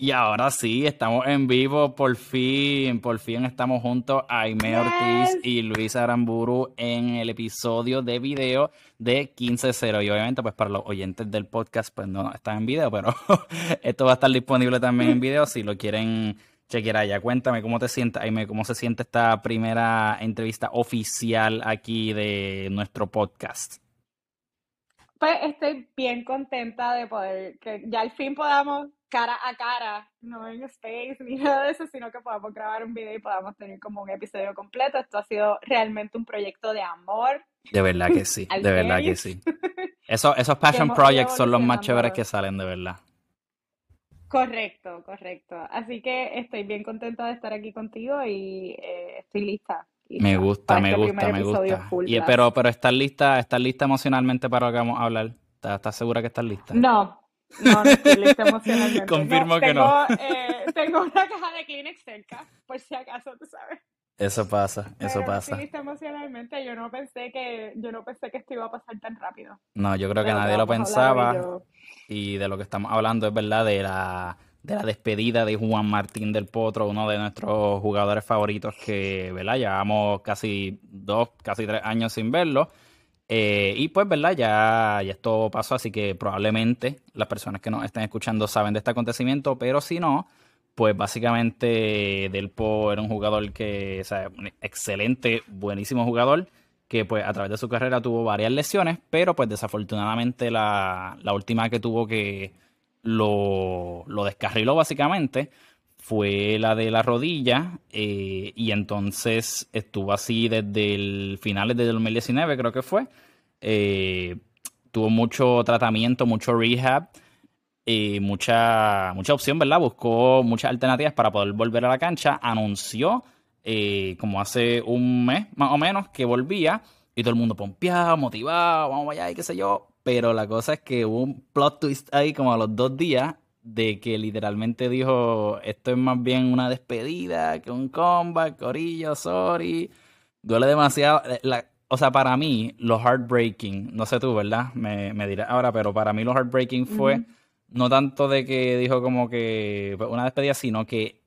Y ahora sí, estamos en vivo, por fin, por fin estamos juntos, Aime Ortiz y Luis Aramburu en el episodio de video de 15.0. Y obviamente, pues para los oyentes del podcast, pues no están en video, pero esto va a estar disponible también en video si lo quieren chequear allá. Cuéntame cómo te sientes, Aime, cómo se siente esta primera entrevista oficial aquí de nuestro podcast. Pues estoy bien contenta de poder, que ya al fin podamos cara a cara, no en space ni nada de eso, sino que podamos grabar un video y podamos tener como un episodio completo. Esto ha sido realmente un proyecto de amor. De verdad que sí, de verdad que sí. Eso, esos passion projects son los más chéveres que salen, de verdad. Correcto, correcto. Así que estoy bien contenta de estar aquí contigo y eh, estoy lista. me gusta, me este gusta, me gusta. Y, pero, pero ¿estás lista, estás lista emocionalmente para lo que vamos a hablar? ¿Estás, segura que estás lista? No, no, no estoy emocionalmente. Confirmo que no. Eh, tengo una caja de Kleenex cerca, por si acaso, tú sabes. Eso pasa, eso pasa. Emocionalmente. Yo no pensé que, yo no pensé que esto iba a pasar tan rápido. No, yo creo que nadie lo pensaba y de lo que estamos hablando es verdad de la, de la despedida de Juan Martín del Potro, uno de nuestros jugadores favoritos que, ¿verdad? Llevamos casi dos, casi tres años sin verlo. Eh, y pues, ¿verdad? Ya, ya esto pasó, así que probablemente las personas que nos estén escuchando saben de este acontecimiento, pero si no, pues básicamente Delpo era un jugador que, o sea, un excelente, buenísimo jugador que pues a través de su carrera tuvo varias lesiones, pero pues desafortunadamente la, última que tuvo que lo, descarriló básicamente fue la de la rodilla eh, y entonces estuvo así desde el finales de 2019 creo que fue. Eh, tuvo mucho tratamiento, mucho rehab y mucha, mucha opción, ¿verdad? Buscó muchas alternativas para poder volver a la cancha. Anunció eh, como hace un mes más o menos que volvía y todo el mundo pompeado, motivado, vamos allá y qué sé yo. Pero la cosa es que hubo un plot twist ahí como a los dos días de que literalmente dijo, esto es más bien una despedida que un comeback, corillo, sorry. Duele demasiado. Eh, o sea, para mí, lo heartbreaking, no sé tú, ¿verdad? Me, me dirás ahora, pero para mí lo heartbreaking fue no tanto de que dijo como que una despedida, sino que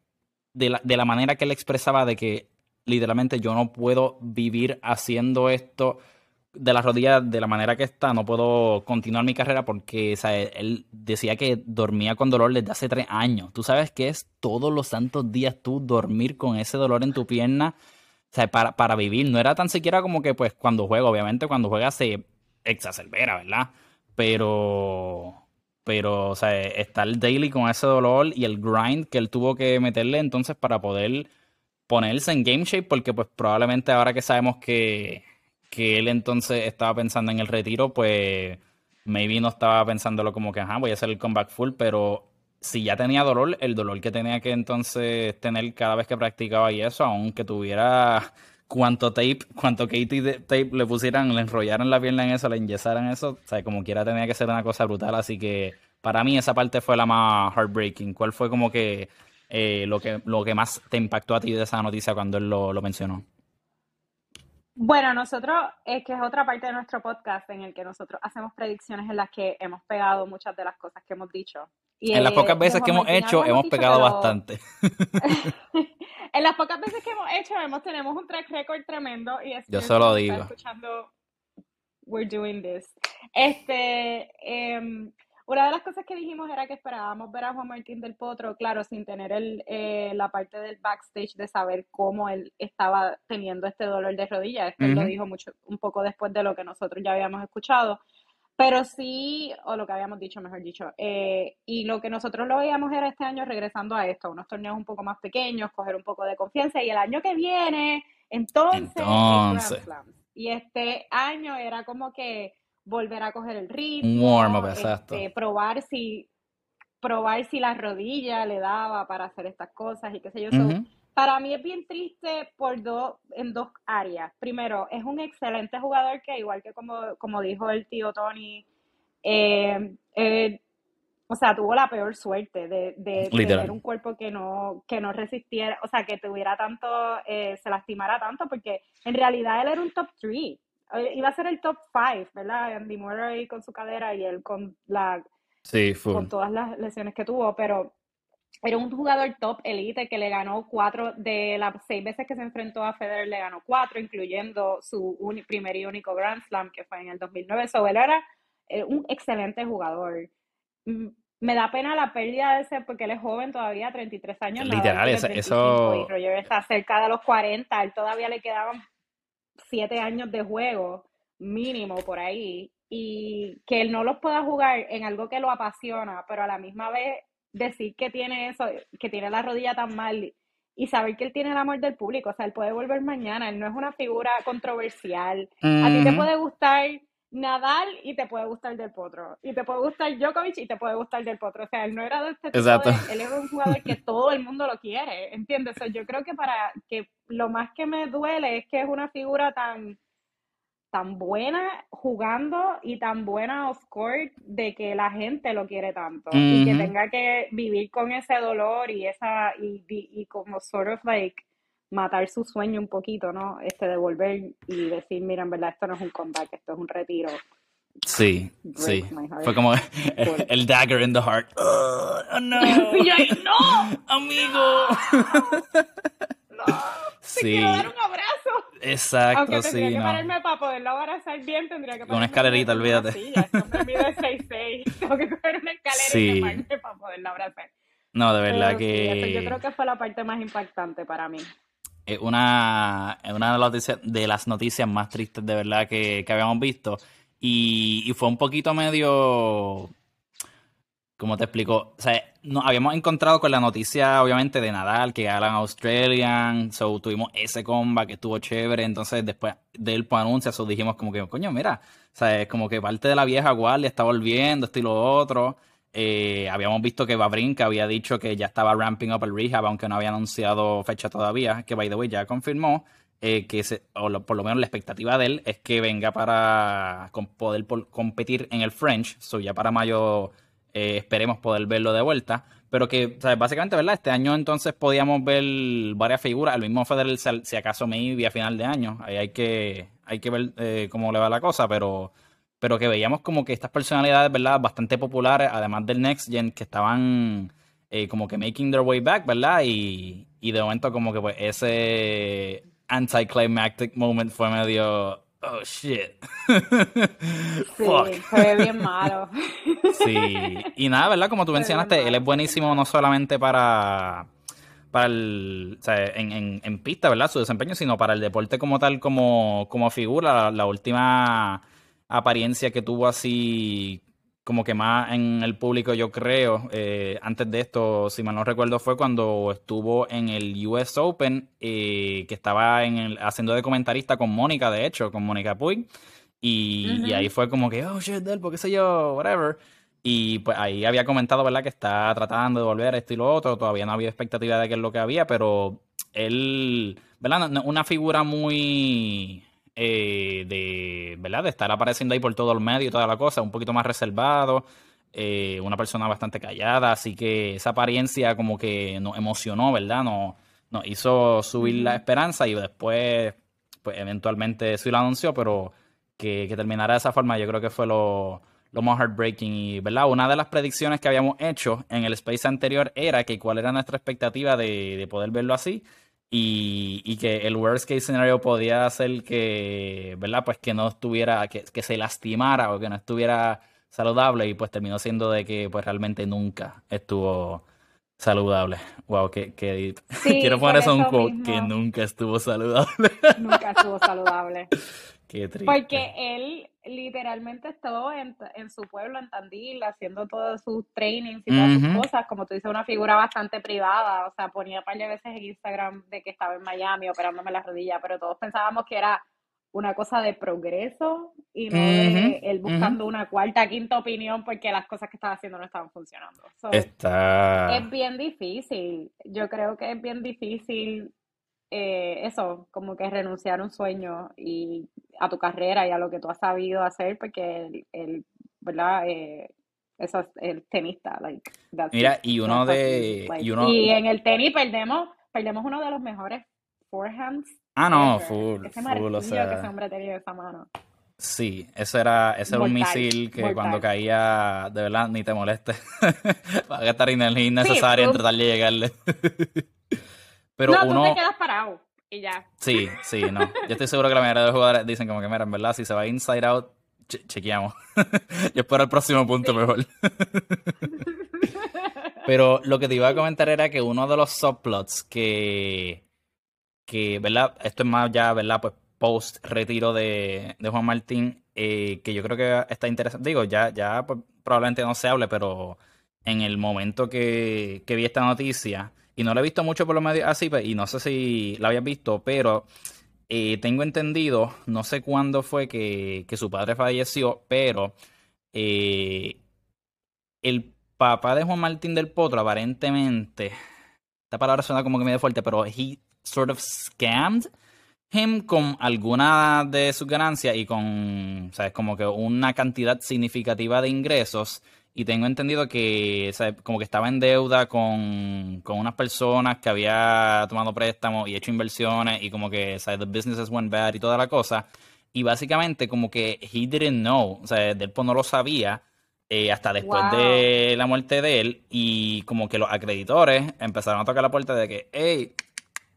de la, de la manera que él expresaba de que literalmente yo no puedo vivir haciendo esto de la rodilla de la manera que está, no puedo continuar mi carrera porque él decía que dormía con dolor desde hace tres años. Tú sabes que es todos los santos días tú dormir con ese dolor en tu pierna, o sea, para, para vivir. No era tan siquiera como que pues cuando juega, obviamente cuando juega se exacerbera, ¿verdad? Pero pero, o sea, está el daily con ese dolor y el grind que él tuvo que meterle entonces para poder ponerse en game shape, porque pues probablemente ahora que sabemos que, que él entonces estaba pensando en el retiro, pues maybe no estaba pensándolo como que, ajá, voy a hacer el comeback full, pero si ya tenía dolor, el dolor que tenía que entonces tener cada vez que practicaba y eso, aunque tuviera cuánto tape, cuánto Katie tape le pusieran, le enrollaran la pierna en eso, le enyesaran eso, o sea, como quiera tenía que ser una cosa brutal, así que para mí esa parte fue la más heartbreaking. ¿Cuál fue como que eh, lo que lo que más te impactó a ti de esa noticia cuando él lo, lo mencionó? Bueno, nosotros, es que es otra parte de nuestro podcast en el que nosotros hacemos predicciones en las que hemos pegado muchas de las cosas que hemos dicho. Y en las pocas veces que hemos hecho, hemos pegado bastante. en las pocas veces que hemos hecho, hemos, tenemos un track record tremendo. Y es Yo solo digo. Escuchando, we're doing this. Este, em, una de las cosas que dijimos era que esperábamos ver a Juan Martín del Potro, claro, sin tener el, eh, la parte del backstage de saber cómo él estaba teniendo este dolor de rodilla. Esto lo dijo mucho, un poco después de lo que nosotros ya habíamos escuchado. Pero sí, o lo que habíamos dicho, mejor dicho, eh, y lo que nosotros lo veíamos era este año regresando a esto, unos torneos un poco más pequeños, coger un poco de confianza, y el año que viene, entonces, entonces. y este año era como que volver a coger el ritmo. Exacto. Este, probar si probar si la rodilla le daba para hacer estas cosas y qué sé yo. para mí es bien triste por dos en dos áreas. Primero, es un excelente jugador que, igual que como, como dijo el tío Tony, eh, eh, o sea, tuvo la peor suerte de, de tener un cuerpo que no, que no resistiera, o sea, que tuviera tanto, eh, se lastimara tanto, porque en realidad él era un top 3 eh, iba a ser el top 5, ¿verdad? Andy Murray con su cadera y él con la sí, con todas las lesiones que tuvo, pero era un jugador top elite que le ganó cuatro de las seis veces que se enfrentó a Federer, le ganó cuatro, incluyendo su primer y único Grand Slam que fue en el 2009. So, él era eh, un excelente jugador. Me da pena la pérdida de ese porque él es joven todavía, 33 años. Literal, eso. Y Roger está cerca de los 40, él todavía le quedaban siete años de juego mínimo por ahí. Y que él no los pueda jugar en algo que lo apasiona, pero a la misma vez decir que tiene eso, que tiene la rodilla tan mal y saber que él tiene el amor del público, o sea, él puede volver mañana, él no es una figura controversial. A ti te puede gustar Nadal y te puede gustar Del Potro, y te puede gustar Djokovic y te puede gustar Del Potro, o sea, él no era de este tipo de, él es un jugador que todo el mundo lo quiere, ¿entiendes? yo creo que para que lo más que me duele es que es una figura tan tan buena jugando y tan buena off court de que la gente lo quiere tanto y que tenga que vivir con ese dolor y esa y, y, como sort of like matar su sueño un poquito, ¿no? Este de volver y decir, mira, en verdad esto no es un comeback, esto es un retiro. Sí, sí. Fue como el, dagger in the heart. Oh, no. no. Amigo. No. Sí. Te quiero dar un abrazo. Exacto, Aunque tendría sí. que pararme para poderlo abrazar bien, tendría que Una escalerita, olvídate. Sí, me mide 6'6". Tengo que coger una escalera sí. y pararme para poderlo abrazar. No, de verdad que. Sí, yo creo que fue la parte más impactante para mí. Es una, una de, las noticias, de las noticias más tristes de verdad que, que habíamos visto. Y, y, fue un poquito medio como te explico, o sea, nos habíamos encontrado con la noticia, obviamente, de Nadal, que ganan Australian, so tuvimos ese comba que estuvo chévere, entonces después de él pues anuncia, so dijimos como que, coño, mira, o sea, es como que parte de la vieja guardia está volviendo, esto y lo otro. Eh, habíamos visto que Babrinka había dicho que ya estaba ramping up el rehab, aunque no había anunciado fecha todavía, que by the way ya confirmó. Eh, que se, o por lo menos la expectativa de él es que venga para poder competir en el French, so ya para mayo eh, esperemos poder verlo de vuelta. Pero que, básicamente, ¿verdad? Este año entonces podíamos ver varias figuras. El mismo Federer, si acaso maybe a final de año. Ahí hay que, hay que ver eh, cómo le va la cosa, pero, pero que veíamos como que estas personalidades, ¿verdad? Bastante populares, además del Next Gen, que estaban eh, como que making their way back, ¿verdad? Y, y de momento como que pues ese anticlimactic moment fue medio oh shit. sí, fue bien malo. sí, y nada, ¿verdad? Como tú mencionaste, él es buenísimo no solamente para para el, o sea, en, en, pista, ¿verdad? Su desempeño, sino para el deporte como tal, como, como figura. la última apariencia que tuvo así como que más en el público, yo creo, eh, antes de esto, si mal no recuerdo, fue cuando estuvo en el US Open, eh, que estaba en el, haciendo de comentarista con Mónica, de hecho, con Mónica Puig. Y, ahí fue como que, oh shit, del, qué sé yo, whatever. Y pues ahí había comentado, ¿verdad?, que está tratando de volver a esto y lo otro. Todavía no había expectativa de qué es lo que había, pero él, ¿verdad? Una figura muy eh, de, ¿verdad? de estar apareciendo ahí por todo el medio y toda la cosa, un poquito más reservado, eh, una persona bastante callada, así que esa apariencia como que nos emocionó, ¿verdad? Nos, nos hizo subir la esperanza y después, pues eventualmente sí lo anunció, pero que, que terminara de esa forma yo creo que fue lo, lo más heartbreaking y, ¿verdad? Una de las predicciones que habíamos hecho en el space anterior era que cuál era nuestra expectativa de, de poder verlo así y, y, que el worst case scenario podía ser que, ¿verdad? Pues que no estuviera, que, que, se lastimara o que no estuviera saludable y pues terminó siendo de que pues realmente nunca estuvo saludable. Wow, que, que quiero poner eso un quote, que nunca estuvo saludable. Nunca estuvo saludable. Qué triste. Porque él literalmente estuvo en, en, su pueblo, en Tandil, haciendo todos sus trainings y todas sus cosas, como tú dices, una figura bastante privada, o sea, ponía un par de veces en Instagram de que estaba en Miami operándome la rodilla, pero todos pensábamos que era una cosa de progreso y no de él buscando una cuarta, quinta opinión porque las cosas que estaba haciendo no estaban funcionando. Está... Es bien difícil, yo creo que es bien difícil eh, eso, como que renunciar a un sueño y a tu carrera y a lo que tú has sabido hacer, porque el, ¿verdad? Eh, eso es el tenista, like, Mira, y uno de... y, en el tenis perdemos, perdemos uno de los mejores forehands. Ah, no, full, full, o sea... que ese hombre tenía esa mano. Sí, ese era, ese era un misil que cuando caía, de verdad, ni te moleste. Va a gastar energía innecesaria en tratar de llegarle. Pero no, uno... tú te quedas parado y ya. Sí, sí, no. Yo estoy seguro que la mayoría de los jugadores dicen como que, mira, en verdad, si se va inside out, chequeamos. Yo espero el próximo punto mejor. Pero lo que te iba a comentar era que uno de los subplots que, que ¿verdad? Esto es más ya, ¿verdad? Pues post retiro de, Juan Martín, eh, que yo creo que está interesante. Digo, ya, ya pues, probablemente no se hable, pero en el momento que, vi esta noticia, y no la he visto mucho por los medios así, pues, y no sé si la habías visto, pero eh, tengo entendido, no sé cuándo fue que, su padre falleció, pero eh, el papá de Juan Martín del Potro, aparentemente, esta palabra suena como que medio fuerte, pero he sort of scammed him con alguna de sus ganancias y con, ¿sabes? Como que una cantidad significativa de ingresos. Y tengo entendido que, Como que estaba en deuda con, unas personas que había tomado préstamos y hecho inversiones y como que, ¿sabes? The businesses went bad y toda la cosa. Y básicamente como que he didn't know, o sea, Delpo no lo sabía eh, hasta después de la muerte de él y como que los acreditores empezaron a tocar la puerta de que, hey,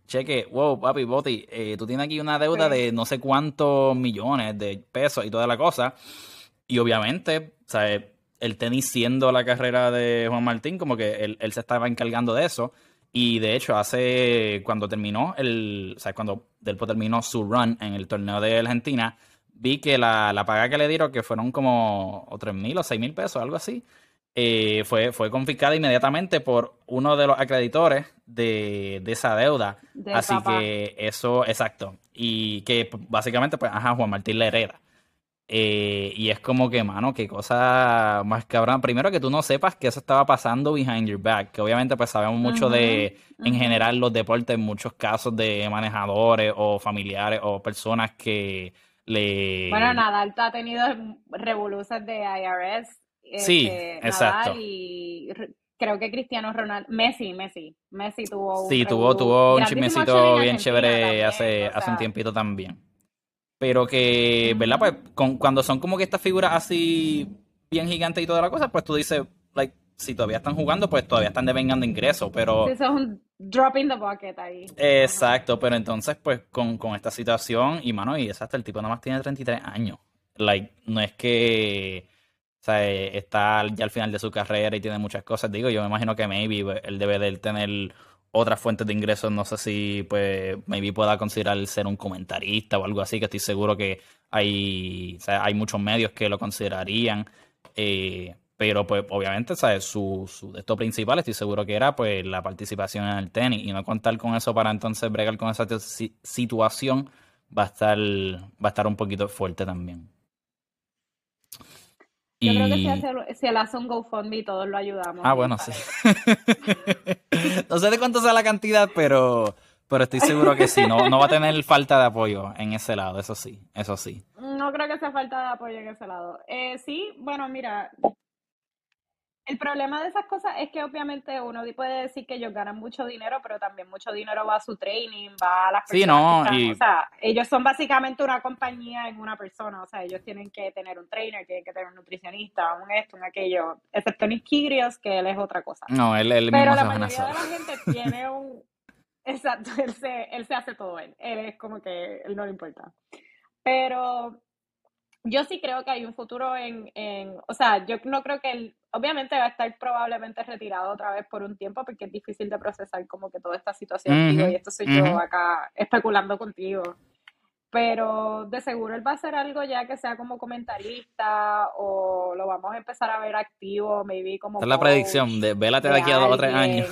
cheque, wow, papi, Boti, eh, tú tienes aquí una deuda de no sé cuántos millones de pesos y toda la cosa. Y obviamente, ¿sabes? El tenis siendo la carrera de Juan Martín, como que él, se estaba encargando de eso. Y de hecho, hace cuando terminó el, ¿sabes? Cuando Delpo terminó su run en el torneo de Argentina, vi que la, la paga que le dieron, que fueron como o tres mil o seis mil pesos, algo así, eh, fue, fue confiscada inmediatamente por uno de los acreditores de, esa deuda. Así que eso, exacto. Y que básicamente, pues, ajá, Juan Martín la hereda. Eh, y es como que, mano, qué cosa más cabrón. Primero que tú no sepas que eso estaba pasando behind your back, que obviamente pues sabemos mucho de, en general, los deportes, en muchos casos de manejadores o familiares o personas que le... Bueno, Nadal ha tenido revoluciones de IRS sí, este, exacto. y creo que Cristiano Ronaldo, Messi, Messi, Messi tuvo un Sí, tuvo, tuvo un chismecito bien chévere hace, hace un tiempito también. Pero que, ¿verdad? Pues cuando son como que estas figuras así bien gigantes y toda la cosa, pues tú dices, like, si todavía están jugando, pues todavía están devengando ingresos, pero... Eso es un drop in the bucket ahí. Exacto, pero entonces, pues, con, con esta situación, y mano, y exacto, el tipo nada más tiene 33 años. Like, no es que o sea, está ya al final de su carrera y tiene muchas cosas. Digo, yo me imagino que maybe pues, él debe de tener otras fuentes de ingresos. No sé si, pues, maybe pueda considerar ser un comentarista o algo así, que estoy seguro que hay, hay muchos medios que lo considerarían. Eh, pero, pues, obviamente, ¿sabes? Su, su esto principal estoy seguro que era, pues, la participación en el tenis. Y no contar con eso para entonces bregar con esa situación va a estar, va a estar un poquito fuerte también. Yo creo que si, hace, si él hace un GoFundMe todos lo ayudamos. Ah, bueno, sí. no sé de cuánto sea la cantidad, pero, pero estoy seguro que sí. No, no va a tener falta de apoyo en ese lado, eso sí, eso sí. No creo que sea falta de apoyo en ese lado. Eh, sí, bueno, mira, el problema de esas cosas es que obviamente uno puede decir que ellos ganan mucho dinero, pero también mucho dinero va a su training, va a las personas. Sí, no, O sea, ellos son básicamente una compañía en una persona. O sea, ellos tienen que tener un trainer, tienen que tener un nutricionista, un esto, un aquello. Excepto Nick Kyrgios, que él es otra cosa. No, él, él Pero la mayoría de la gente tiene un... Exacto, él se, él se hace todo él. Él es como que él no le importa. Pero yo sí creo que hay un futuro en, en, o sea, yo no creo que él, obviamente va a estar probablemente retirado otra vez por un tiempo porque es difícil de procesar como que toda esta situación, y esto soy yo acá especulando contigo. Pero de seguro él va a hacer algo ya que sea como comentarista o lo vamos a empezar a ver activo, maybe como. Es la predicción, de vélate de aquí a dos o tres años.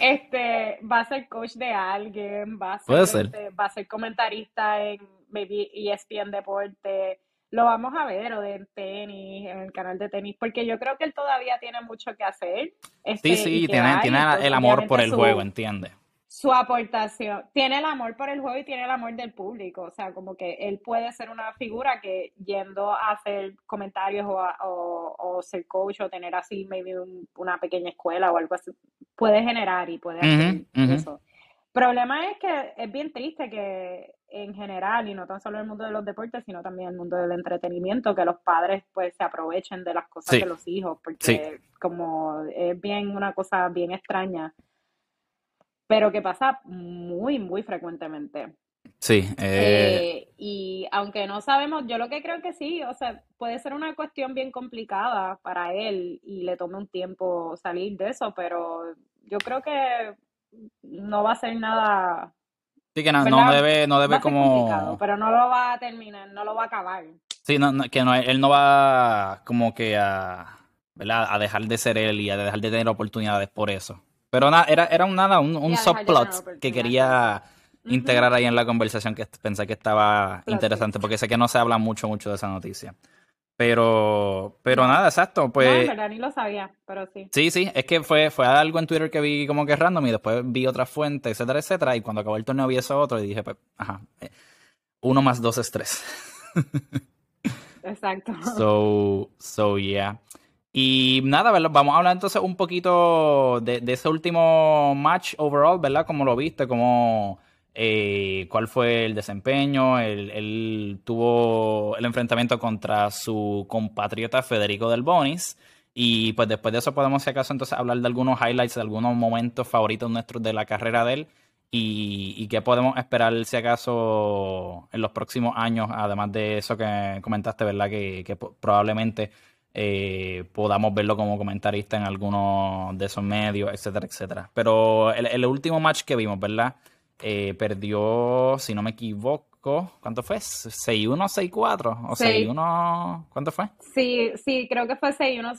este va a ser coach de alguien, va a ser, este, va a ser comentarista en maybe ESPN Deporte, lo vamos a ver, o de tenis, en el canal de tenis, porque yo creo que él todavía tiene mucho que hacer. Este, sí, sí, tiene, tiene el amor por el juego, entiende. Su aportación, tiene el amor por el juego y tiene el amor del público, o sea, como que él puede ser una figura que yendo a hacer comentarios o, o, ser coach o tener así maybe una pequeña escuela o algo así, puede generar y puede hacer eso. El problema es que es bien triste que en general, y no tan solo en el mundo de los deportes, sino también en el mundo del entretenimiento, que los padres pues se aprovechen de las cosas de los hijos, porque como es bien una cosa bien extraña, pero que pasa muy, muy frecuentemente. Sí. Eh, eh, y aunque no sabemos, yo lo que creo que sí, o sea, puede ser una cuestión bien complicada para él y le tome un tiempo salir de eso, pero yo creo que no va a ser nada. Sí, que no, debe, no debe como. Pero no lo va a terminar, no lo va a acabar. Sí, no, que no, él no va como que a, ¿verdad? a dejar de ser él y a dejar de tener oportunidades por eso. Pero nada, era, era un nada, un, un subplot que quería integrar ahí en la conversación que pensé que estaba interesante, porque sé que no se habla mucho, mucho de esa noticia. Pero, pero nada, exacto, pues... No, ni lo sabía, pero sí. Sí, sí, es que fue, fue algo en Twitter que vi como que random y después vi otra fuente, etcétera, etcétera, y cuando acabó el torneo vi eso otro y dije, pues, ajá, eh, uno más dos es tres. Exacto. So, so yeah. Y nada, vamos a hablar entonces un poquito de, de ese último match overall, ¿verdad? Como lo viste, como eh, cuál fue el desempeño. Él, tuvo el enfrentamiento contra su compatriota Federico Del Bonis. Y pues después de eso podemos, si acaso, entonces hablar de algunos highlights, de algunos momentos favoritos nuestros de la carrera de él. Y, qué podemos esperar, si acaso, en los próximos años, además de eso que comentaste, ¿verdad? Que, probablemente eh, podamos verlo como comentarista en algunos de esos medios, etcétera, etcétera. Pero el último match que vimos, ¿verdad? Eh, perdió, si no me equivoco, ¿cuánto fue? ¿6-1, 6-4? ¿O 6-1? ¿Cuánto fue? Sí, sí, creo que fue 6-1,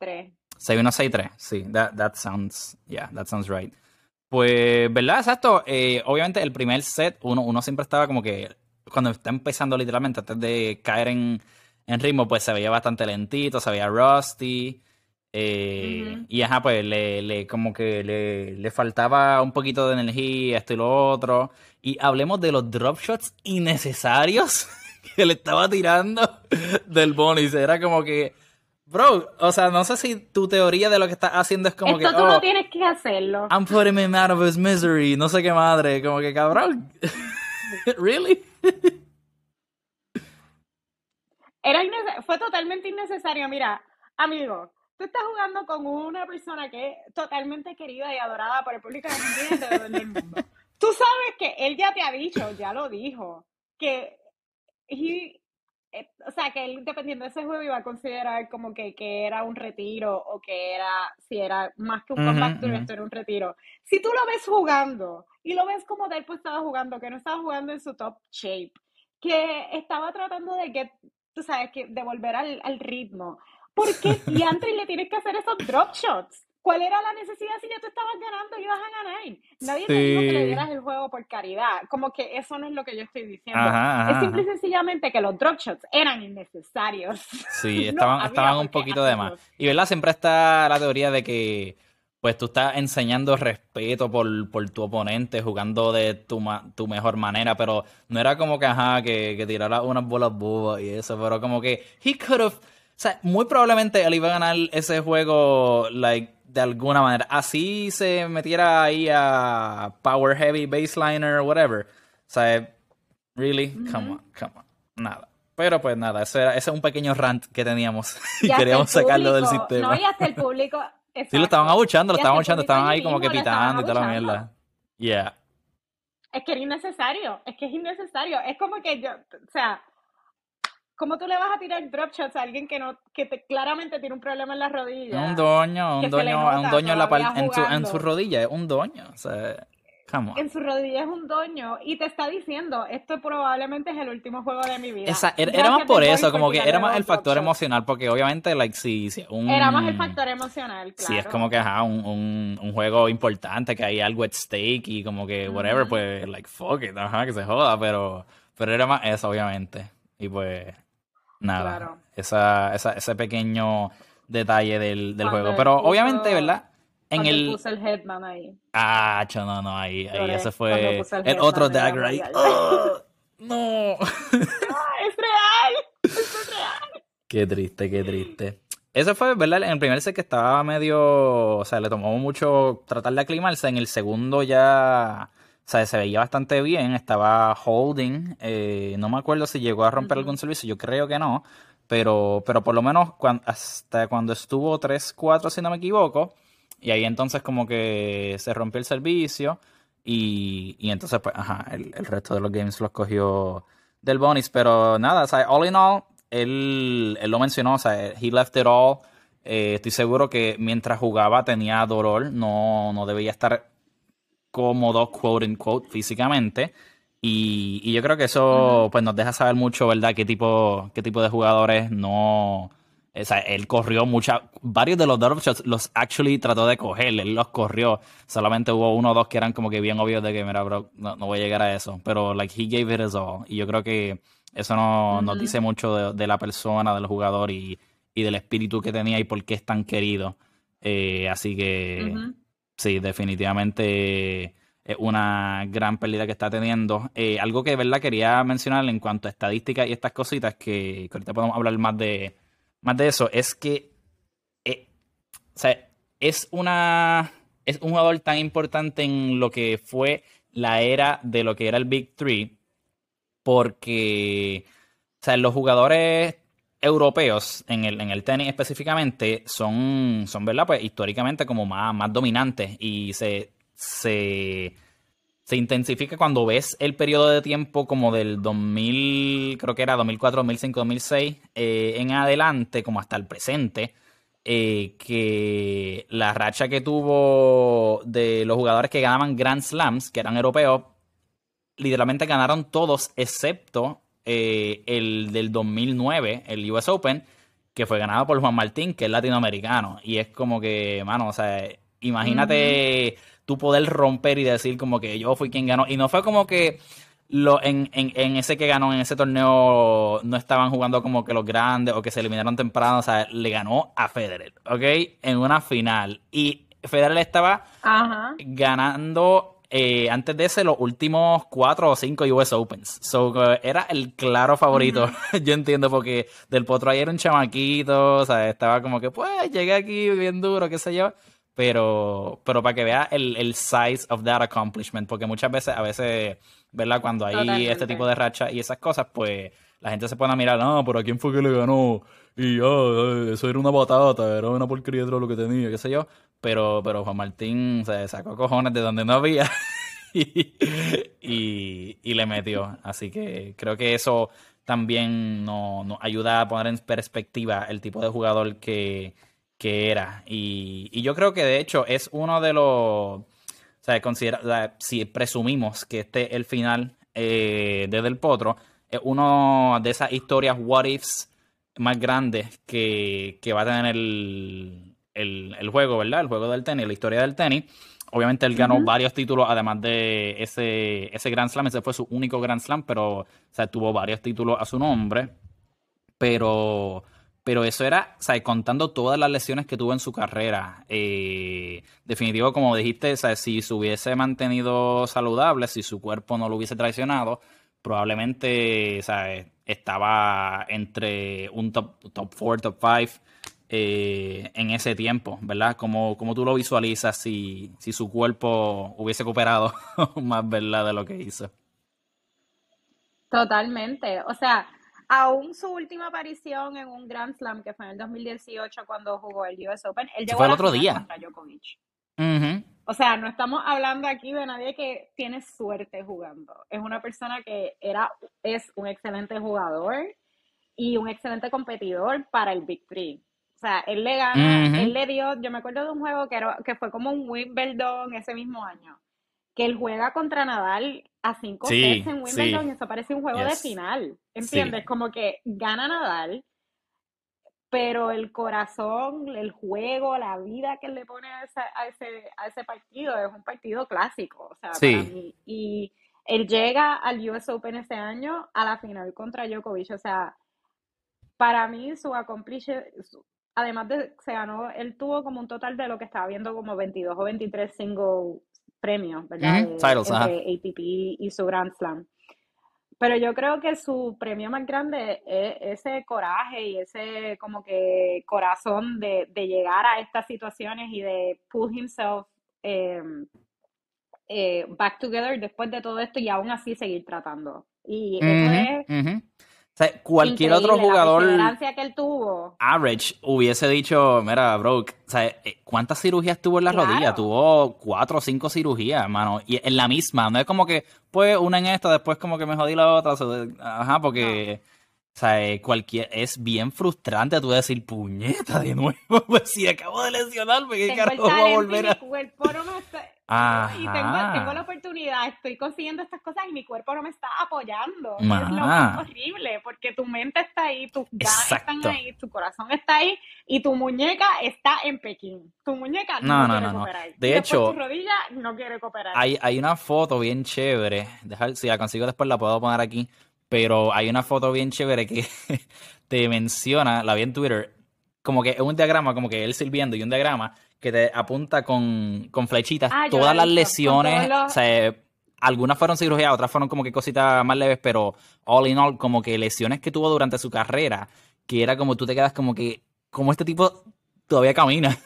6-3. 6-1, 6-3, sí, that, that sounds, yeah, that sounds right. Pues, ¿verdad? Exacto. Eh, obviamente el primer set, uno, uno siempre estaba como que, cuando está empezando literalmente, antes de caer en, en ritmo, pues se veía bastante lentito, se veía rusty. Eh, y ajá, pues le, le como que le, le, faltaba un poquito de energía, esto y lo otro. Y hablemos de los drop shots innecesarios que le estaba tirando del bonus. Era como que, bro, o sea, no sé si tu teoría de lo que estás haciendo es como Esto que. tú no oh, tienes que hacerlo. I'm putting him out of his misery. No sé qué madre. Como que cabrón. ¿Really? Era fue totalmente innecesario. Mira, amigo tú estás jugando con una persona que es totalmente querida y adorada por el público de el mundo. Tú sabes que él ya te ha dicho, ya lo dijo, que eh, o sea, que él dependiendo de ese juego iba a considerar como que, que era un retiro o que era, si era más que un comeback esto era un retiro. Si tú lo ves jugando y lo ves como él pues estaba jugando, que no estaba jugando en su top shape, que estaba tratando de que, tú sabes, que de volver al, al ritmo, ¿Por qué diantre le tienes que hacer esos drop shots? ¿Cuál era la necesidad si ya tú estabas ganando y ibas a ganar? Nadie te dijo que le dieras el juego por caridad. Como que eso no es lo que yo estoy diciendo. es simple y sencillamente que los drop shots eran innecesarios. Sí, estaban, estaban un poquito de más. Y verdad, siempre está la teoría de que pues tú estás enseñando respeto por, por tu oponente, jugando de tu, tu mejor manera, pero no era como que, ajá, que, que tirara unas bolas bobas y eso, pero como que he could have sea, muy probablemente él iba a ganar ese juego, like, de alguna manera. Así se metiera ahí a Power Heavy, Baseliner, whatever. O sea, really, come on, come on. Nada. Pero pues nada, ese, era, ese es un pequeño rant que teníamos y, queríamos sacarlo del sistema. No, y hasta el público. Sí, lo estaban abuchando, lo estaban abuchando, estaban ahí como que pitando y toda la mierda. Yeah. Es que era innecesario, es que es innecesario. Es como que yo, o sea, ¿Cómo tú le vas a tirar drop shots a alguien que no que te, claramente tiene un problema en las rodillas? Un doño, un doño, un doño en, la en, su, en su rodilla, es un doño. O sea, come En su rodilla es un doño y te está diciendo, esto probablemente es el último juego de mi vida. Esa, era, más por eso, como que era más el factor emocional, porque obviamente, like, si, un... Era más el factor emocional, claro. Sí, es como que, ajá, un, un, un, juego importante, que hay algo at stake y como que, whatever, pues, like, fuck it, ajá, que se joda, pero, pero era más eso, obviamente. Y pues, nada. Esa, esa, ese pequeño detalle del, del juego. Pero obviamente, ¿verdad? En el... puse el Headman ahí. Ah, no, no, ahí, ahí ese fue el, otro dagger ahí. ¡Oh! no. Ah, es real, es real. Qué triste, qué triste. Ese fue, ¿verdad? En el primer set que estaba medio, o sea, le tomó mucho tratar de aclimarse. En el segundo ya sea, se veía bastante bien, estaba holding, eh, no me acuerdo si llegó a romper algún servicio, yo creo que no, pero, pero por lo menos hasta cuando estuvo 3-4, si no me equivoco, y ahí entonces como que se rompió el servicio y, y entonces pues, ajá, el, el, resto de los games los cogió del bonus, pero nada, o sea, all in all, él, él lo mencionó, o sea, he left it all. Eh, estoy seguro que mientras jugaba tenía dolor, no, no debía estar cómodo, quote unquote, físicamente. Y, y yo creo que eso pues nos deja saber mucho, ¿verdad? Qué tipo, qué tipo de jugadores no... O sea, él corrió mucha, varios de los drop shots los actually trató de coger, él los corrió. Solamente hubo uno o dos que eran como que bien obvios de que, mira, bro, no, no voy a llegar a eso. Pero, like, he gave it his all. Y yo creo que eso no, nos dice mucho de, la persona, del jugador y, del espíritu que tenía y por qué es tan querido. Eh, así que sí, definitivamente es una gran pérdida que está teniendo. Eh, algo que verdad quería mencionar en cuanto a estadísticas y estas cositas, que, ahorita podemos hablar más de, más de eso, es que eh, es una es un jugador tan importante en lo que fue la era de lo que era el Big Three porque o sea, los jugadores europeos en el, en el tenis específicamente son, son ¿verdad? Pues históricamente como más, más dominantes y se, se, se intensifica cuando ves el periodo de tiempo como del 2000, creo que era 2004, 2005, 2006 en adelante, como hasta el presente. Eh, que la racha que tuvo de los jugadores que ganaban Grand Slams, que eran europeos, literalmente ganaron todos excepto eh, el del 2009, el US Open, que fue ganado por Juan Martín, que es latinoamericano. Y es como que, mano, o sea, imagínate tú poder romper y decir como que yo fui quien ganó. Y no fue como que lo, en, en, ese que ganó, en ese torneo, no estaban jugando como que los grandes o que se eliminaron temprano. O sea, le ganó a Federer, ¿ok? En una final. Y Federer estaba ganando eh, antes de ese, los últimos cuatro o cinco US Opens. So, era el claro favorito, yo entiendo, porque Del Potro ahí era un chamaquito, o sea, estaba como que, pues, llegué aquí bien duro, qué sé yo. Pero, pero para que vea el, el size of that accomplishment, porque muchas veces, a veces, ¿verdad? Cuando hay este tipo de racha y esas cosas, pues la gente se pone a mirar, no, pero ¿a quién fue que le ganó? Y yo, eso era una batata, era una porquería de lo que tenía, qué sé yo. Pero, pero Juan Martín se sacó cojones de donde no había y, le metió. Así que creo que eso también nos, ayuda a poner en perspectiva el tipo de jugador que, era. Y, yo creo que de hecho es uno de los. O sea, considera, si presumimos que este es el final eh, de Del Potro, es uno de esas historias what ifs más grandes que, que va a tener el, el, juego, ¿verdad? El juego del tenis, la historia del tenis. Obviamente él ganó varios títulos, además de ese, ese Grand Slam. Ese fue su único Grand Slam, pero o sea, tuvo varios títulos a su nombre. Pero, pero eso era, o sea, contando todas las lesiones que tuvo en su carrera. Eh, definitivo, como dijiste, o sea, si se hubiese mantenido saludable, si su cuerpo no lo hubiese traicionado, probablemente o sea, estaba entre un top, top 4, top 5 eh, en ese tiempo, ¿verdad? Como, como tú lo visualizas si, si su cuerpo hubiese cooperado más, ¿verdad? De lo que hizo. Totalmente. O sea, aún su última aparición en un Grand Slam, que fue en el 2018 cuando jugó el US Open, él llegó fue el otro día. contra Djokovic. O sea, no estamos hablando aquí de nadie que tiene suerte jugando. Es una persona que era, es un excelente jugador y un excelente competidor para el Big Three. O sea, él le gana, él le dio, yo me acuerdo de un juego que, era, que fue como un Wimbledon ese mismo año, que él juega contra Nadal a cinco veces en Wimbledon y eso parece un juego de final, ¿entiendes? Como que gana Nadal, pero el corazón, el juego, la vida que él le pone a, ese, a ese partido es un partido clásico, o sea, para mí. Y él llega al US Open ese año a la final contra Djokovic, o sea, para mí su además de, se ganó, él tuvo como un total de lo que estaba viendo como 22 o 23 single premios, ¿verdad? ATP y su Grand Slam. Pero yo creo que su premio más grande es ese coraje y ese como que corazón de, llegar a estas situaciones y de pull himself em, eh, back together después de todo esto y aún así seguir tratando. Y eso es cualquier otro jugador que él tuvo. average hubiese dicho, mira, bro, eh, ¿cuántas cirugías tuvo en la rodilla? Tuvo cuatro o cinco cirugías, hermano, y en la misma, no es como que, pues, una en esta, después como que me jodí la otra, ajá, porque... O sea, eh, cualquier, es bien frustrante tú decir, puñeta, de nuevo, pues si acabo de lesionarme, ¿qué carajo voy a volver a...? Y tengo, la oportunidad, estoy consiguiendo estas cosas y mi cuerpo no me está apoyando. Es lo horrible, porque tu mente está ahí, tus ganas están ahí, tu corazón está ahí y tu muñeca está en Pekín. Tu muñeca no, no, quiere cooperar. De hecho, tu rodilla no quiere cooperar. Hay, hay una foto bien chévere, dejar, si la consigo después la puedo poner aquí, pero hay una foto bien chévere que te menciona, la vi en Twitter, como que es un diagrama, como que él sirviendo y un diagrama que te apunta con, con flechitas ah, todas las lesiones. O sea, algunas fueron cirugías, otras fueron como que cositas más leves, pero all in all, como que lesiones que tuvo durante su carrera, que era como tú te quedas como que, como este tipo todavía camina.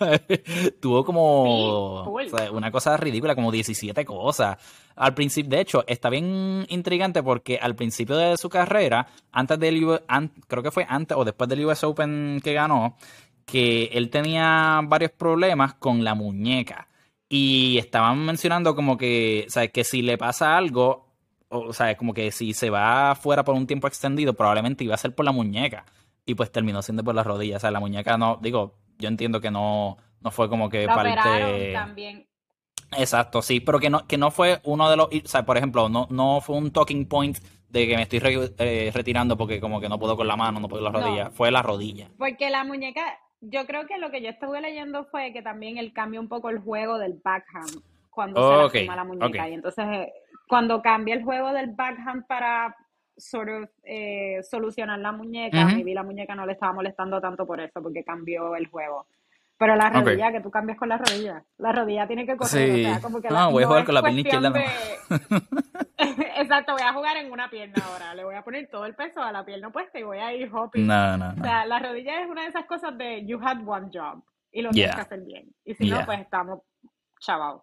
Tuvo como una cosa ridícula, como 17 cosas. Al principio, de hecho, está bien intrigante porque al principio de su carrera, antes del creo que fue antes o después del US Open que ganó, que él tenía varios problemas con la muñeca. Y estaban mencionando como que, ¿sabes? Que si le pasa algo, o sea, como que si se va fuera por un tiempo extendido, probablemente iba a ser por la muñeca. Y pues terminó siendo por las rodillas. O sea, la muñeca no, digo, yo entiendo que no, no fue como que parte. también. Exacto, sí, pero que no, que no fue uno de los. O sea, por ejemplo, no, no fue un talking point de que me estoy eh, retirando porque como que no puedo con la mano, no puedo con la rodilla. Fue la rodilla. Porque la muñeca, yo creo que lo que yo estuve leyendo fue que también él cambia un poco el juego del backhand cuando se lastima la muñeca. Y entonces, eh, cuando cambia el juego del backhand para sort of, eh, solucionar la muñeca, uh la muñeca no le estaba molestando tanto por eso, porque cambió el juego. Pero la rodilla, que tú cambias con la rodilla. La rodilla tiene que correr. Sí. O sea, como que no, voy a jugar con la pierna izquierda. Exacto, voy a jugar en una pierna ahora. Le voy a poner todo el peso a la pierna opuesta y voy a ir hopping. No, no, no. O sea, la rodilla es una de esas cosas de you had one job y lo tienes que hacer bien. Y si no, pues estamos chavados.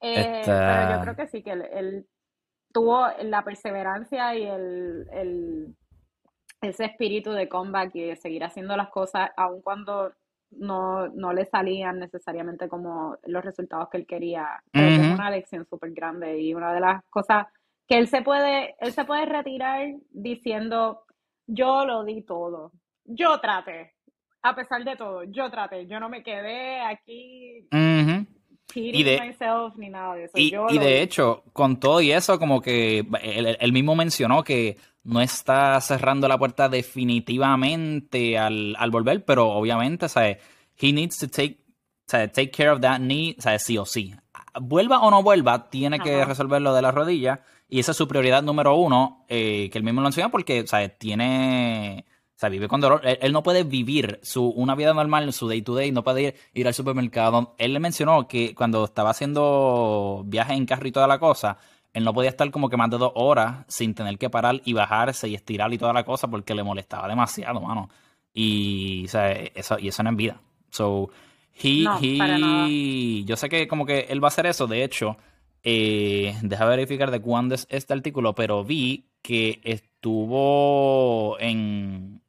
Eh, pero yo creo que sí, que él, tuvo la perseverancia y el, el, ese espíritu de comeback y de seguir haciendo las cosas, aun cuando no, no le salían necesariamente como los resultados que él quería. Pero es una lección súper grande y una de las cosas que él se puede, él se puede retirar diciendo, yo lo di todo, yo traté, a pesar de todo, yo traté, yo no me quedé aquí y de, myself ni nada de eso. Y, de hecho, con todo y eso, como que él, mismo mencionó que no está cerrando la puerta definitivamente al, volver, pero obviamente, ¿sabes? He needs to take, take care of that knee, ¿sabes? Sí o sí. Vuelva o no vuelva, tiene que resolver lo de la rodilla. Y esa es su prioridad número uno, eh, que él mismo lo enseñó porque, ¿sabes? Tiene sea, vive con dolor. Él, no puede vivir su, una vida normal, su day to day, no puede ir, ir al supermercado. Él le mencionó que cuando estaba haciendo viajes en carro y toda la cosa, él no podía estar como que más de dos horas sin tener que parar y bajarse y estirar y toda la cosa porque le molestaba demasiado, mano. Y, o sea, eso, y eso no es vida. So, he, he, yo sé que como que él va a hacer eso, de hecho, eh, deja verificar de cuándo es este artículo, pero vi que estuvo en,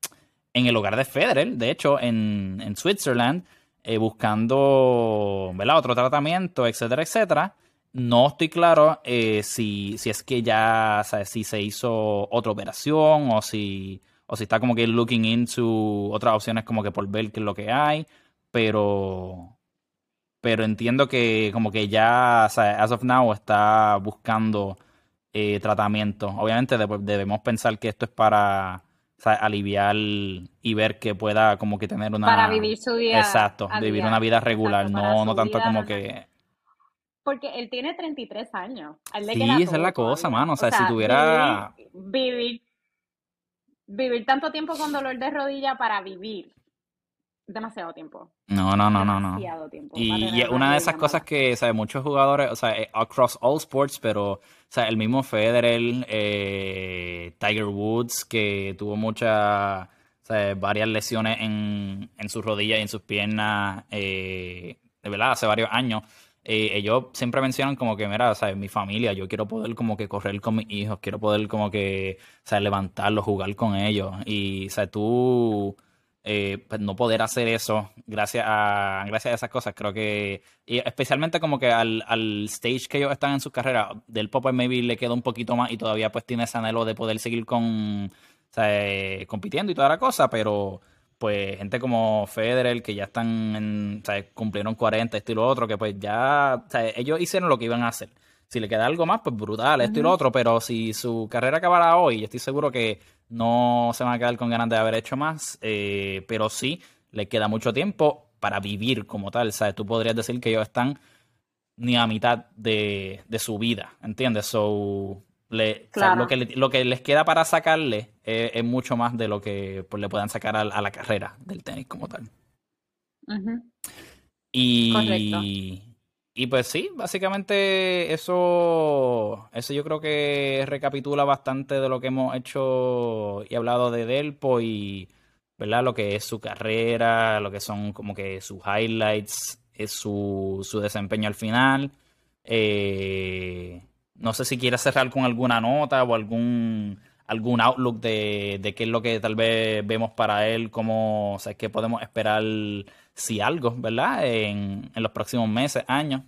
en el hogar de Federer, de hecho, en, en Switzerland, eh, buscando ¿verdad? otro tratamiento, etcétera, etcétera. No estoy claro eh, si, si, es que ya, si se hizo otra operación o si, o si está como que looking into otras opciones como que por ver qué es lo que hay, pero, pero entiendo que como que ya, as of now, está buscando eh, tratamiento. Obviamente debemos pensar que esto es para aliviar y ver que pueda como que tener una... Para vivir su vida. Exacto, vivir una vida regular, no, no tanto como que... Porque él tiene 33 años. sí, esa es la cosa, mano. O sea, si tuviera... Vivir, vivir, tanto tiempo con dolor de rodilla para vivir demasiado tiempo. No, no, no, no, no. Y, una de esas cosas que, ¿sabes? Muchos jugadores, o sea, eh, across all sports, pero, o sea, el mismo Federer, eh, Tiger Woods, que tuvo muchas, varias lesiones en, en sus rodillas y en sus piernas, eh, de verdad, hace varios años. eh, ellos siempre mencionan como que, mira, ¿sabes? mi familia, yo quiero poder como que correr con mis hijos, quiero poder como que, ¿sabes? levantarlos, jugar con ellos. Y, ¿sabes? tú eh, pues no poder hacer eso gracias a, gracias a esas cosas, creo que, y especialmente como que al, al stage que ellos están en su carrera, del pop maybe le queda un poquito más y todavía pues tiene ese anhelo de poder seguir con, ¿sabes? compitiendo y toda la cosa, pero pues gente como Federer, que ya están en, cumplieron 40, esto y lo otro, que pues ya, ellos hicieron lo que iban a hacer. Si le queda algo más, pues brutal, esto y lo otro, pero si su carrera acabara hoy, estoy seguro que no se van a quedar con ganas de haber hecho más, eh, pero sí le queda mucho tiempo para vivir como tal, ¿sabes? Tú podrías decir que ellos están ni a mitad de, de su vida, ¿entiendes? So, lo, que lo que les queda para sacarle es, mucho más de lo que pues, le puedan sacar a, la carrera del tenis como tal. Y, y pues sí, básicamente eso, eso yo creo que recapitula bastante de lo que hemos hecho y hablado de Delpo y ¿verdad? lo que es su carrera, lo que son como que sus highlights, es su, su desempeño al final. Eh, no sé si quieres cerrar con alguna nota o algún, algún outlook de, de qué es lo que tal vez vemos para él, cómo, o sea, qué podemos esperar, si algo, ¿verdad? En, en los próximos meses, años.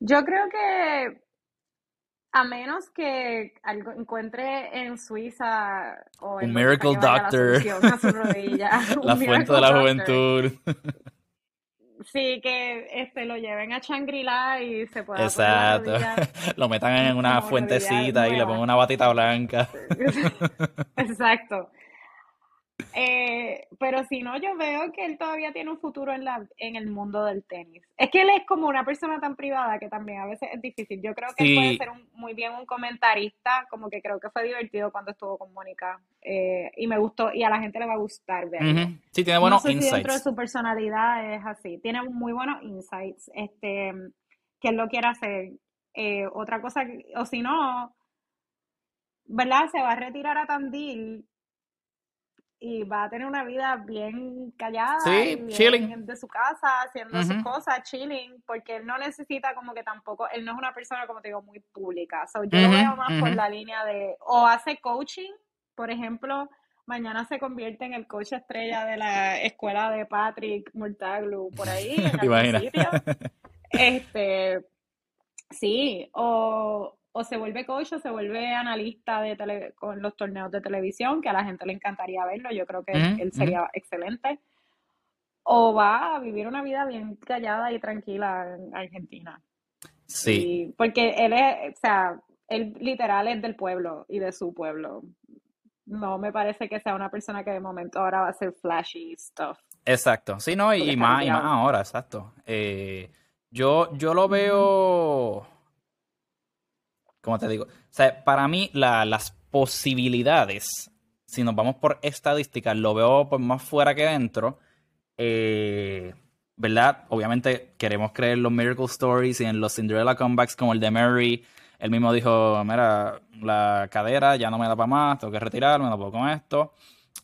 Yo creo que a menos que algo encuentre en Suiza o en un Miracle Doctor, la, fuente de la juventud. Sí, que este lo lleven a Shangri-La y se pueda Exacto. lo metan en una fuentecita y le pongan una batita blanca. Exacto. Eh, pero si no, yo veo que él todavía tiene un futuro en, la, en el mundo del tenis. Es que él es como una persona tan privada que también a veces es difícil. Yo creo que él puede ser muy bien un comentarista, como que creo que fue divertido cuando estuvo con Mónica. Eh, y me gustó, y a la gente le va a gustar verlo. Sí, tiene buenos insights. dentro de su personalidad es así. Tiene muy buenos insights. Este, que él lo quiere hacer. Eh, otra cosa, o si no, ¿verdad? Se va a retirar a Tandil y va a tener una vida bien callada chilling. de su casa, haciendo sus cosas, chilling, porque él no necesita como que tampoco, él no es una persona, como te digo, muy pública. So, yo lo veo más por la línea de, o hace coaching, por ejemplo, mañana se convierte en el coach estrella de la escuela de Patrick Mortaglu, por ahí, en sitio. Este, sí, o, o se vuelve coach o se vuelve analista de con los torneos de televisión, que a la gente le encantaría verlo, yo creo que él sería excelente. O va a vivir una vida bien callada y tranquila en Argentina. Sí. porque él es, o sea, él literal es del pueblo y de su pueblo. No me parece que sea una persona que de momento ahora va a hacer flashy stuff. Exacto, sí, no, y, más, y más ahora, exacto. Eh, yo, yo lo veo como te digo, o sea, para mí las posibilidades, si nos vamos por estadísticas, lo veo pues, más fuera que dentro. Eh, ¿Verdad? Obviamente queremos creer los Miracle Stories y en los Cinderella comebacks como el de Mary. Él mismo dijo, mira, la cadera ya no me da para más, tengo que retirarme, no puedo con esto.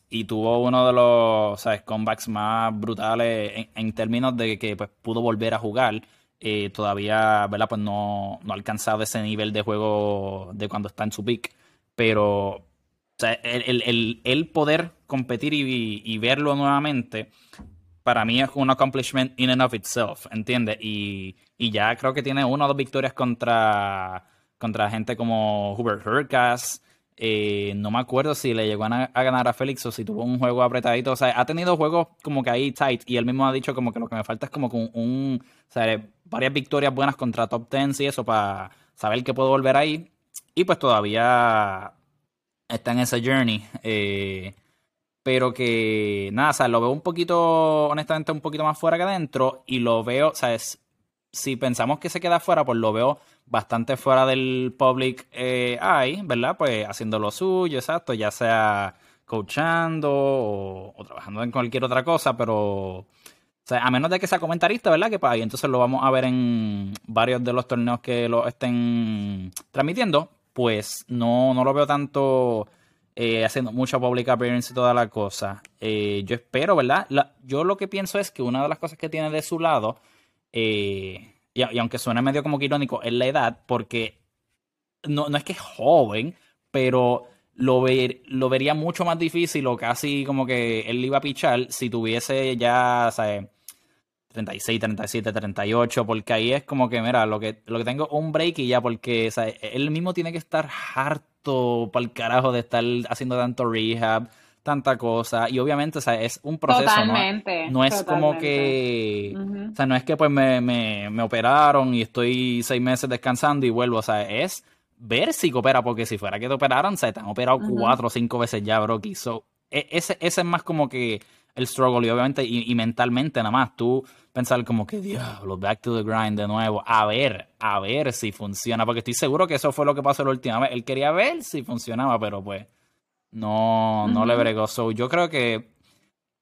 Y tuvo uno de los ¿sabes? comebacks más brutales en, en términos de que pues, pudo volver a jugar eh, todavía, ¿verdad? Pues no, no ha alcanzado ese nivel de juego de cuando está en su peak. Pero sea, el, el, poder competir y, verlo nuevamente, para mí es un accomplishment in and of itself, ¿entiendes? Y, y ya creo que tiene una o dos victorias contra, contra gente como Hubert Hurkacz. Eh, no me acuerdo si le llegó a, ganar a Félix o si tuvo un juego apretadito. O sea, ha tenido juegos como que ahí tight y él mismo ha dicho como que lo que me falta es como un, un o sea, varias victorias buenas contra top 10 y eso para saber que puedo volver ahí. Y pues todavía está en esa journey. Eh, pero que nada, o sea, lo veo un poquito, honestamente, un poquito más fuera que adentro. Y lo veo, o sea, si pensamos que se queda fuera, pues lo veo bastante fuera del public eh, eye, ¿verdad? Pues haciendo lo suyo, exacto, ya sea coachando o, trabajando en cualquier otra cosa, pero a menos de que sea comentarista, ¿verdad? Que pues ahí entonces lo vamos a ver en varios de los torneos que lo estén transmitiendo. Pues no, no lo veo tanto eh, haciendo mucha public appearance y toda la cosa. Eh, yo espero, ¿verdad? yo lo que pienso es que una de las cosas que tiene de su lado, y, aunque suene medio como que irónico, es la edad, porque no, no es que es joven, pero lo, ver, lo vería mucho más difícil o casi como que él iba a pichar si tuviese ya, ¿sabes? 36, 37, 38, porque ahí es como que, mira, lo que, lo que tengo un break y ya, porque él mismo tiene que estar harto para el carajo de estar haciendo tanto rehab, tanta cosa, y obviamente, o sea, es un proceso, totalmente, ¿no? es como que, o sea, no es que pues me, me, me operaron y estoy seis meses descansando y vuelvo, o sea, es ver si coopera, porque si fuera que te operaron, se te han operado cuatro o cinco veces ya, Brocky. So, e, ese, ese es más como que el struggle y obviamente y, mentalmente nada más tú pensar como que diablo, back to the grind de nuevo, a ver, a ver si funciona, porque estoy seguro que eso fue lo que pasó la última vez. Él quería ver si funcionaba, pero pues no, no le bregó. So, yo creo que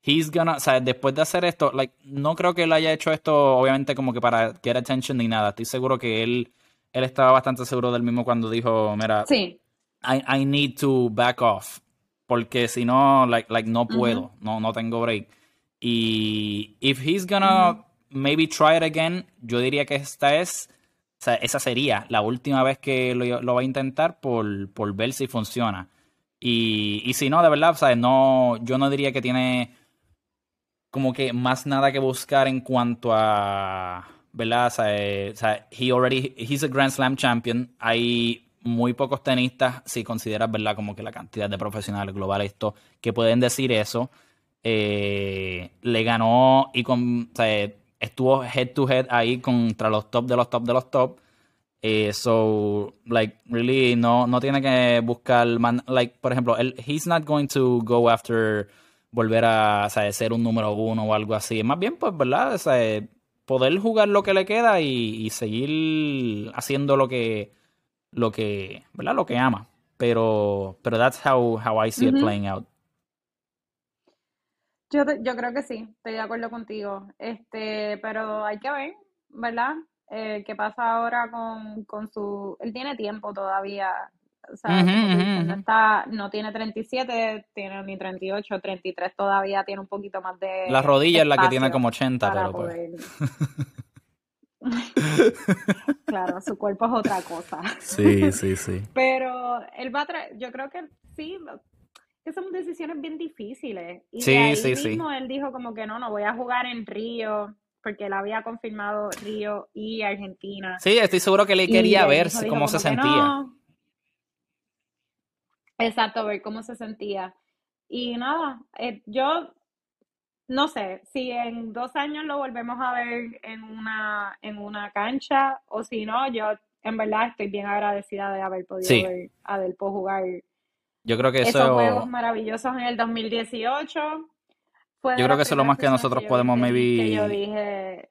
he's gonna, o sea, después de hacer esto, like, no creo que él haya hecho esto obviamente como que para get attention ni nada. Estoy seguro que él él estaba bastante seguro del mismo cuando dijo, mira, sí. I, I need to back off, porque si no, like, like no puedo, no, no tengo break. Y if he's gonna maybe try it again, yo diría que esta es, o sea, esa sería la última vez que lo, va a intentar por, por ver si funciona. Y, y si no, de verdad, sea, no, yo no diría que tiene como que más nada que buscar en cuanto a ¿verdad? O sea, eh, he already, he's a Grand Slam champion. Hay muy pocos tenistas, si consideras, ¿verdad? Como que la cantidad de profesionales globales esto, que pueden decir eso. Eh, le ganó y con, o estuvo head to head ahí contra los top de los top de los top. Eh, so, like, really, no, no tiene que buscar, like, por ejemplo, él, he's not going to go after volver a o sea, ser un número uno o algo así. Más bien, pues, ¿verdad? O sea, poder jugar lo que le queda y, seguir haciendo lo que, lo que, ¿verdad? Lo que ama. Pero, pero that's how, how I see it playing out. Yo, yo creo que sí, estoy de acuerdo contigo. Este, pero hay que ver, ¿verdad? Eh, qué pasa ahora con, con su. Él tiene tiempo todavía o sea, no, está, no tiene 37, tiene ni 38, 33 todavía, tiene un poquito más de. La rodilla es la que tiene como 80, pero pues. claro, su cuerpo es otra cosa. Sí, sí, sí. Pero él va a traer, yo creo que sí, que son decisiones bien difíciles. Y sí, ahí sí, mismo él dijo como que no, no voy a jugar en Río, porque él había confirmado Río y Argentina. Sí, estoy seguro que le quería ver cómo se sentía. Exacto, ver cómo se sentía. Y nada, eh, yo no sé si en dos años lo volvemos a ver en una, en una cancha o si no, yo en verdad estoy bien agradecida de haber podido ver a Delpo jugar yo creo que esos juegos maravillosos en el 2018. Yo creo que eso es lo más que nosotros podemos maybe que yo dije,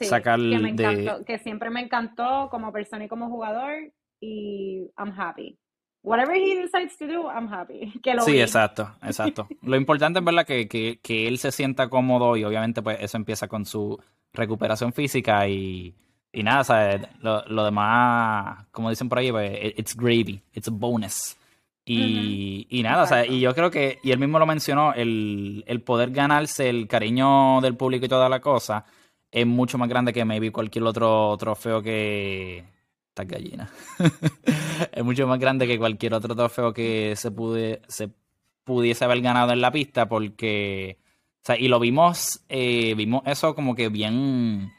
sacar que, me encantó, que siempre me encantó como persona y como jugador y I'm happy whatever he decides to do, I'm happy. sí, exacto, exacto. Lo importante es verdad que, que, él se sienta cómodo y obviamente pues eso empieza con su recuperación física y, y nada, ¿sabes? Lo, lo, demás, como dicen por ahí, pues, it's gravy, it's a bonus. Y, y nada, o sea, y yo creo que, y él mismo lo mencionó, el, el poder ganarse el cariño del público y toda la cosa es mucho más grande que maybe cualquier otro trofeo que, esta gallina. es mucho más grande que cualquier otro trofeo que se, pude, se pudiese haber ganado en la pista porque... O sea, y lo vimos, eh, vimos eso como que bien,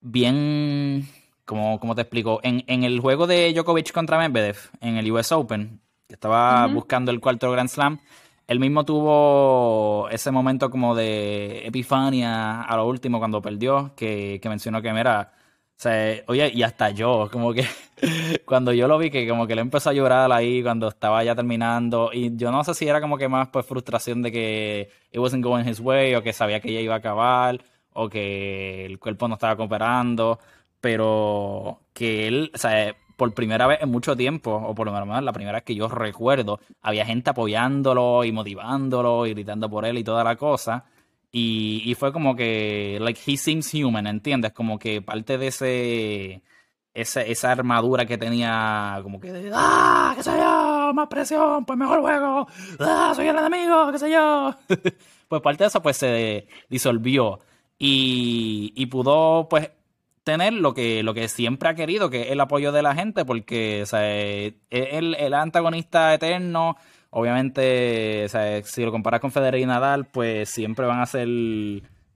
bien, como, como te explico, en, en, el juego de Djokovic contra Medvedev, en el US Open, que estaba buscando el cuarto Grand Slam, él mismo tuvo ese momento como de epifania a lo último cuando perdió, que, que mencionó que, mira, o sea, oye, y hasta yo, como que cuando yo lo vi, que como que le empezó a llorar ahí cuando estaba ya terminando, y yo no sé si era como que más pues frustración de que it wasn't going his way, o que sabía que ya iba a acabar, o que el cuerpo no estaba cooperando, pero que él, o sea, por primera vez en mucho tiempo, o por lo menos la primera vez que yo recuerdo, había gente apoyándolo y motivándolo y gritando por él y toda la cosa. Y, fue como que, like, he seems human, ¿entiendes? Como que parte de ese, esa, esa armadura que tenía como que de, ah, qué sé yo, más presión, pues mejor juego, ah, soy el enemigo, qué sé yo. pues parte de eso pues se disolvió y, y pudo pues tener lo que, lo que siempre ha querido, que es el apoyo de la gente, porque o sea, es el, el antagonista eterno. Obviamente, o sea, si lo comparas con Federer y Nadal, pues siempre van a ser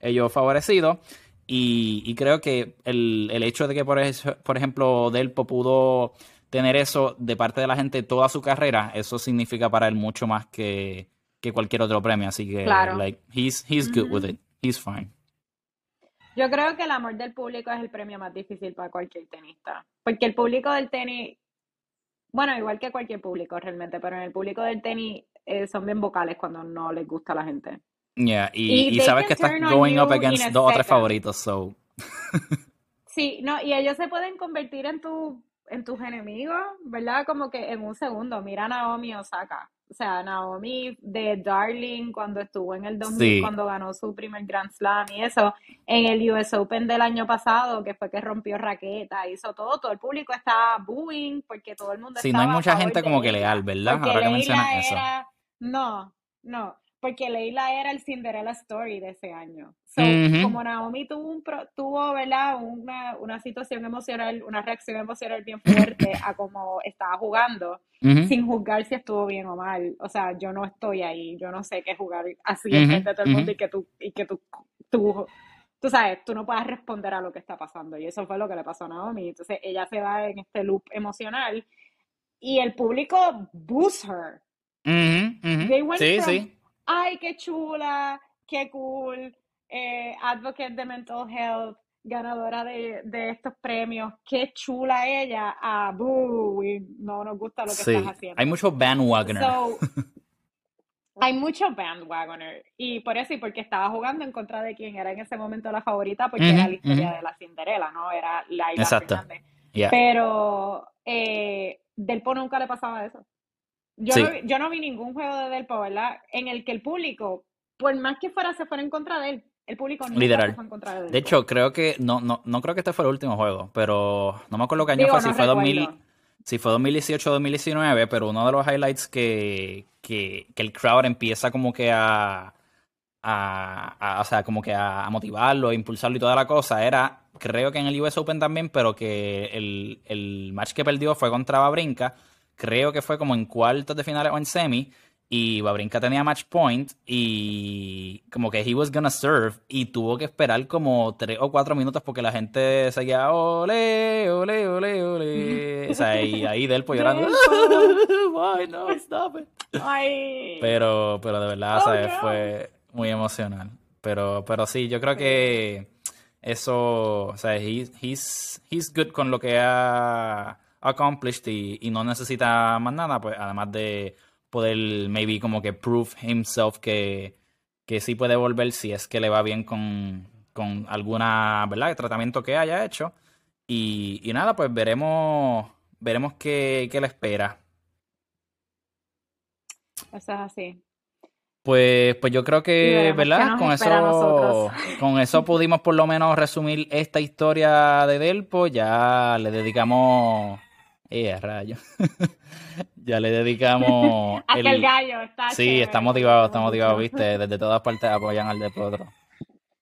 ellos favorecidos. Y, creo que el, hecho de que, por, por ejemplo, Delpo pudo tener eso de parte de la gente toda su carrera, eso significa para él mucho más que, cualquier otro premio. Así que, like, he's, he's good with it. He's fine. Yo creo que el amor del público es el premio más difícil para cualquier tenista. Porque el público del tenis, bueno, igual que cualquier público realmente, pero en el público del tenis eh, son bien vocales cuando no les gusta a la gente. Yeah, y, sabes que estás going up against dos o tres favoritos, so. sí, no, y ellos se pueden convertir en tu en tus enemigos, ¿verdad? Como que en un segundo, mira a Naomi Osaka. O sea, Naomi de Darling cuando estuvo en el 2000, cuando ganó su primer Grand Slam y eso, en el US Open del año pasado, que fue que rompió raqueta, hizo todo, todo el público estaba booing porque todo el mundo Sí, no hay mucha gente como que leal, ¿verdad? Ahora que mencionas eso. No, no porque Leila era el Cinderella Story de ese año. Como Naomi tuvo, un tuvo ¿verdad? Una, una, situación emocional, una reacción emocional bien fuerte a cómo estaba jugando, sin juzgar si estuvo bien o mal. O sea, yo no estoy ahí, yo no sé qué jugar así en frente de todo el mundo y que tú, y que tú, tú, tú sabes, tú no puedas responder a lo que está pasando. Y eso fue lo que le pasó a Naomi. Entonces ella se va en este loop emocional y el público boosts her. sí, sí ay, qué chula, qué cool, eh, advocate de mental health, ganadora de, estos premios, qué chula ella, ah, boo, no nos gusta lo que estás haciendo. Hay mucho bandwagoner. hay mucho bandwagoner. Y por eso, y porque estaba jugando en contra de quien era en ese momento la favorita, porque era la historia de la Cinderella, ¿no? Era Laila Exacto. Fernández. Pero eh, Delpo nunca le pasaba eso. Yo, no, yo no vi ningún juego de Delpo, ¿verdad? En el que el público, por más que fuera, se fuera en contra de él. El público no se fue en contra de él. De hecho, creo que, no, no, no creo que este fue el último juego, pero no me acuerdo qué año fue, si fue 2000, si fue 2018 o 2019, pero uno de los highlights que, que, que el crowd empieza como que a, a, o sea, como que a, motivarlo, a impulsarlo y toda la cosa, era, creo que en el US Open también, pero que el, el match que perdió fue contra Babrinka creo que fue como en cuartos de finales o en semi, y Babrinka tenía match point y como que he was gonna serve y tuvo que esperar como tres o cuatro minutos porque la gente seguía ole, ole, ole, ole. O sea, y ahí del pollo llorando. Why no, stop it. Pero, pero de verdad, oh, fue muy emocional. Pero, pero sí, yo creo que eso, o sea, he's, he's good con lo que ha accomplished y, no necesita más nada, pues además de poder maybe como que prove himself que, que sí puede volver si es que le va bien con, con alguna, ¿verdad? tratamiento que haya hecho. Y, y nada, pues veremos, veremos qué, qué le espera. Eso es así. Pues, pues yo creo que, ¿verdad? Con eso, con eso pudimos por lo menos resumir esta historia de Delpo. Ya le dedicamos eh, rayo. ya le dedicamos. el... el gallo está. Sí, está motivado, está motivado, viste. Desde todas partes apoyan al Depotro.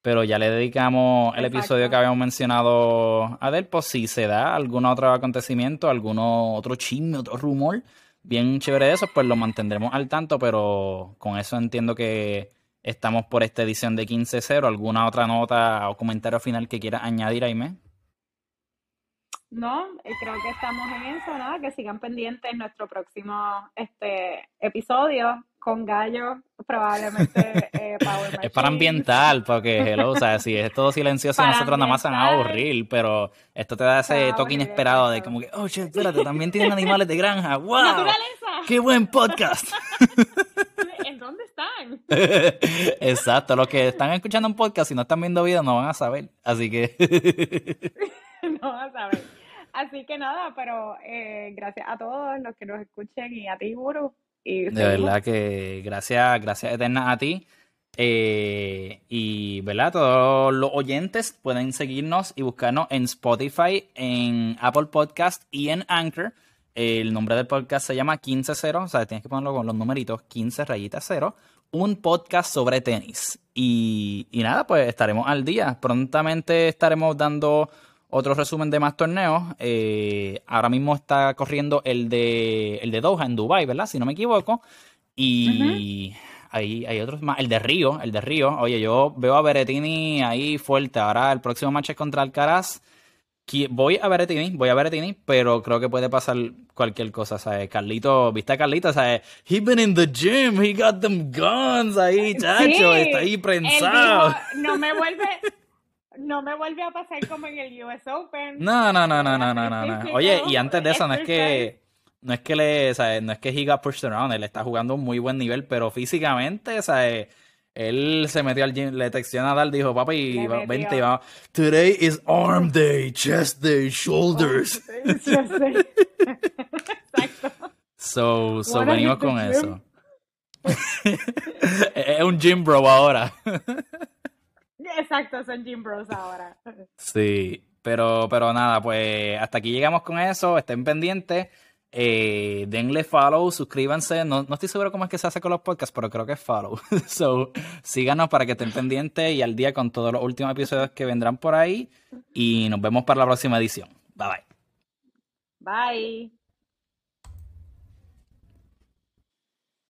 Pero ya le dedicamos el episodio que habíamos mencionado a Delpo. Si se da algún otro acontecimiento, algún otro chisme, otro rumor bien chévere de eso, pues lo mantendremos al tanto. Pero con eso entiendo que estamos por esta edición de 15-0. ¿Alguna otra nota o comentario final que quieras añadir, Aime? No, eh, creo que estamos en eso, nada, que sigan pendientes nuestro próximo este episodio con Gallo, probablemente eh, Power Es para ambiental, porque hello, o sea, si es todo silencioso, nosotros nada más se van a aburrir, pero esto te da ese toque inesperado de como que, oh, che, espérate, también tienen animales de granja, wow. ¡Naturaleza! ¡Qué buen podcast! ¿En dónde están? Exacto, los que están escuchando un podcast y no están viendo videos no van a saber, así que... no van a saber. Así que nada, pero eh, gracias a todos los que nos escuchen y a ti, Guru. Y de verdad que gracias, gracias eternas a ti. Eh, y, ¿verdad? Todos los oyentes pueden seguirnos y buscarnos en Spotify, en Apple Podcast y en Anchor. El nombre del podcast se llama 15-0, o sea, tienes que ponerlo con los numeritos 15 rayitas 0. Un podcast sobre tenis. Y, y nada, pues estaremos al día. Prontamente estaremos dando otro resumen de más torneos. Eh, ahora mismo está corriendo el de, el de Doha en Dubai, ¿verdad? Si no me equivoco. Y hay, hay otros más. El de Río, el de Río. Oye, yo veo a Beretini ahí fuerte. Ahora el próximo match es contra Alcaraz. Voy a Beretini, voy a Beretini, pero creo que puede pasar cualquier cosa, ¿sabes? Carlito, ¿viste a Carlito? ¿Sabes? He been in the gym, he got them guns ahí, chacho, está ahí prensado. no me vuelve, no me vuelve a pasar como en el US Open. No, no, no, no, no, no, no. Oye, y antes de eso, no es que no es que le, ¿sabes? no es que he got pushed around, él está jugando un muy buen nivel, pero físicamente, ¿sabes? Él se metió al gym, le textió a Nadal, dijo, papi, vente y vamos. Today is arm day, chest day, shoulders. Exacto. So, so venimos con eso. es un gym bro ahora. Exacto, son gym bros ahora. Sí, pero, pero nada, pues hasta aquí llegamos con eso. Estén pendientes. Eh, denle follow, suscríbanse. No, no, estoy seguro cómo es que se hace con los podcasts, pero creo que es follow. so, síganos para que estén pendientes y al día con todos los últimos episodios que vendrán por ahí. Y nos vemos para la próxima edición. Bye bye. Bye.